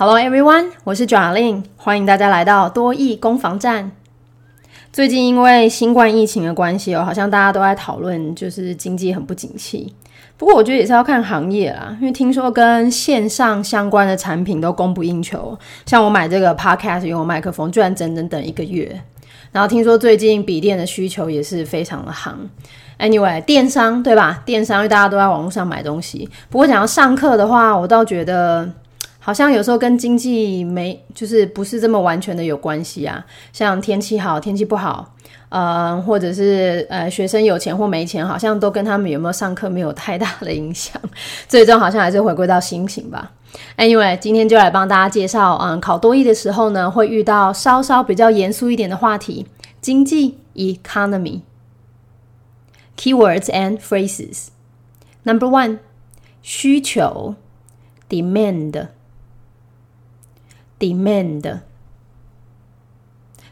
Hello everyone，我是 Jolin，欢迎大家来到多益攻防战。最近因为新冠疫情的关系哦，好像大家都在讨论，就是经济很不景气。不过我觉得也是要看行业啦，因为听说跟线上相关的产品都供不应求。像我买这个 Podcast 用麦克风，居然整整等一个月。然后听说最近笔电的需求也是非常的行。Anyway，电商对吧？电商因为大家都在网络上买东西。不过讲要上课的话，我倒觉得。好像有时候跟经济没，就是不是这么完全的有关系啊。像天气好，天气不好，呃，或者是呃学生有钱或没钱，好像都跟他们有没有上课没有太大的影响。最终好像还是回归到心情吧。Anyway，今天就来帮大家介绍，嗯，考多艺的时候呢，会遇到稍稍比较严肃一点的话题，经济 （economy）。Keywords and phrases. Number one，需求 （demand）。demand，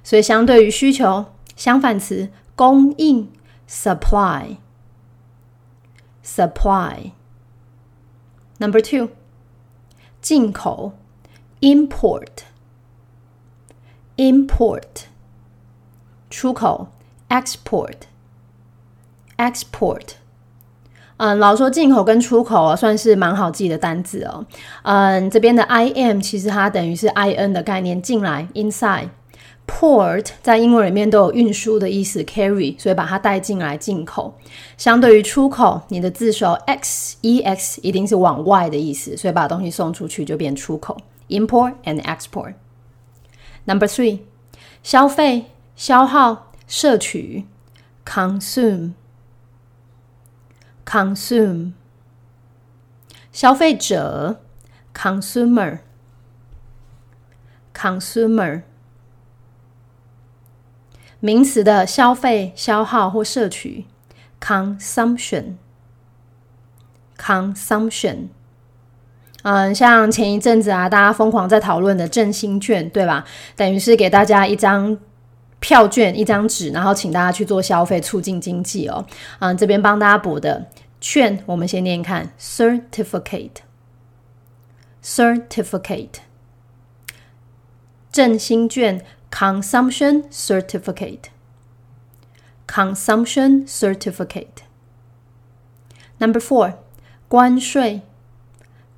所以相对于需求，相反词供应 supply，supply。Number two，进口 import，import。出口 export，export。 嗯，老说进口跟出口啊，算是蛮好记的单字哦。嗯，这边的 I M 其实它等于是 I N 的概念，进来 inside。Port 在英文里面都有运输的意思，carry，所以把它带进来进口。相对于出口，你的字首 x e x 一定是往外的意思，所以把东西送出去就变出口。Import and export。Number three，消费、消耗、摄取，consume。Consume 消费者 consumer consumer 名词的消费、消耗或摄取 consumption consumption 嗯，像前一阵子啊，大家疯狂在讨论的振兴券，对吧？等于是给大家一张。票券一张纸，然后请大家去做消费，促进经济哦。嗯，这边帮大家补的券，我们先念看：certificate，certificate，振兴券，consumption certificate，consumption certificate。Number four，关税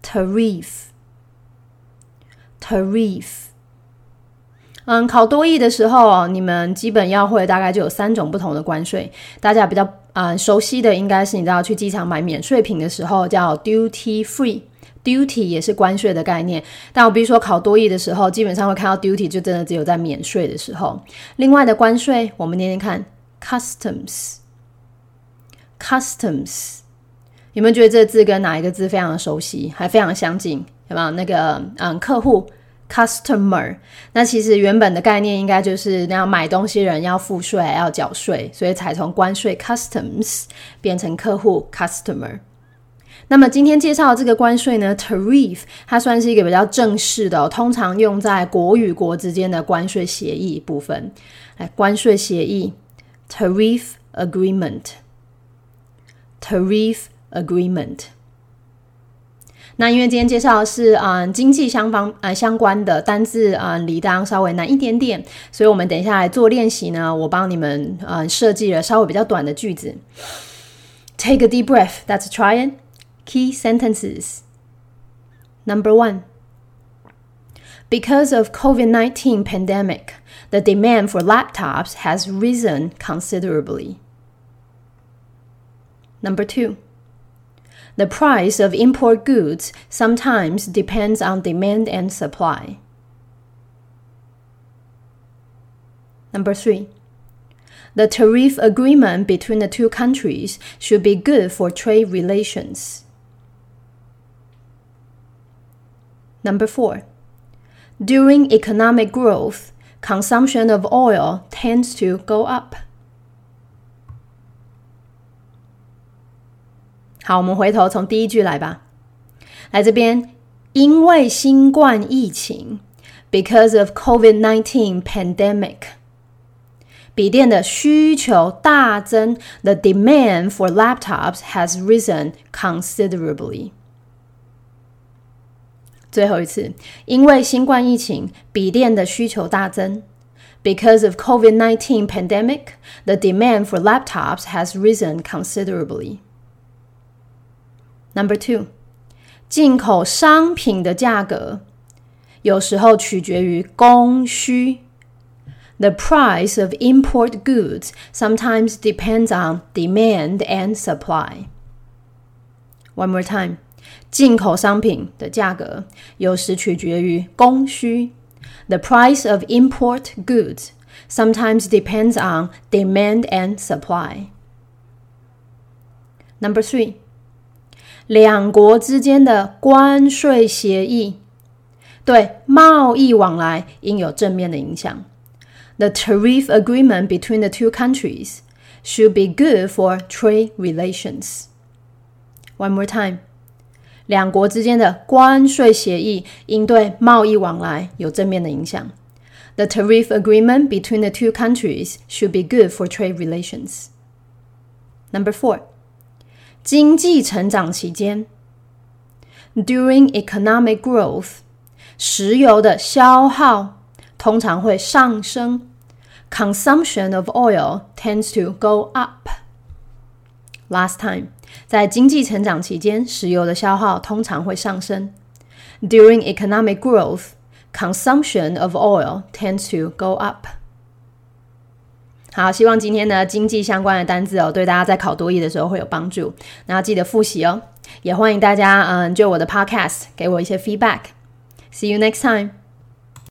，tariff，tariff。嗯，考多译的时候，你们基本要会大概就有三种不同的关税。大家比较啊熟悉的应该是你知道去机场买免税品的时候叫 duty free，duty 也是关税的概念。但我比如说考多译的时候，基本上会看到 duty 就真的只有在免税的时候。另外的关税，我们念念看 customs，customs 有没有觉得这个字跟哪一个字非常的熟悉，还非常相近？有没有那个嗯客户？Customer，那其实原本的概念应该就是那样买东西人要付税要缴税，所以才从关税 Customs 变成客户 Customer。那么今天介绍的这个关税呢，Tariff，它算是一个比较正式的，通常用在国与国之间的关税协议部分。来，关税协议 Tariff Agreement，Tariff Agreement。那因为今天介绍的是嗯经济相方呃相关的单字啊，离当稍微难一点点，所以我们等一下来做练习呢。我帮你们呃设计了稍微比较短的句子。Take a deep breath. Let's try it. Key sentences. Number one. Because of COVID-19 pandemic, the demand for laptops has risen considerably. Number two. The price of import goods sometimes depends on demand and supply. Number three, the tariff agreement between the two countries should be good for trade relations. Number four, during economic growth, consumption of oil tends to go up. 好，我们回头从第一句来吧。来这边，因为新冠疫情，because of COVID-19 pandemic，笔电的需求大增，the demand for laptops has risen considerably。 最后一次，因为新冠疫情，笔电的需求大增。Because of COVID-19 pandemic, the demand for laptops has risen considerably. Number two，进口商品的价格有时候取决于供需。The price of import goods sometimes depends on demand and supply. One more time. 进口商品的价格有时取决于供需。The price of import goods sometimes depends on demand and supply. Number three， 两国之间的关税协议对贸易往来应有正面的影响。The tariff agreement between the two countries should be good for trade relations. One more time. 两国之间的关税协议应对贸易往来有正面的影响。The tariff agreement between the two countries should be good for trade relations. Number four， 经济成长期间，during economic growth，石油的消耗通常会上升，consumption of oil tends to go up. Last time. 在经济成长期间，石油的消耗通常会上升。During economic growth, consumption of oil tends to go up. 好，希望今天呢经济相关的单字哦，对大家在考多译的时候会有帮助。那记得复习哦，也欢迎大家嗯，就我的 podcast 给我一些 feedback. See you next time.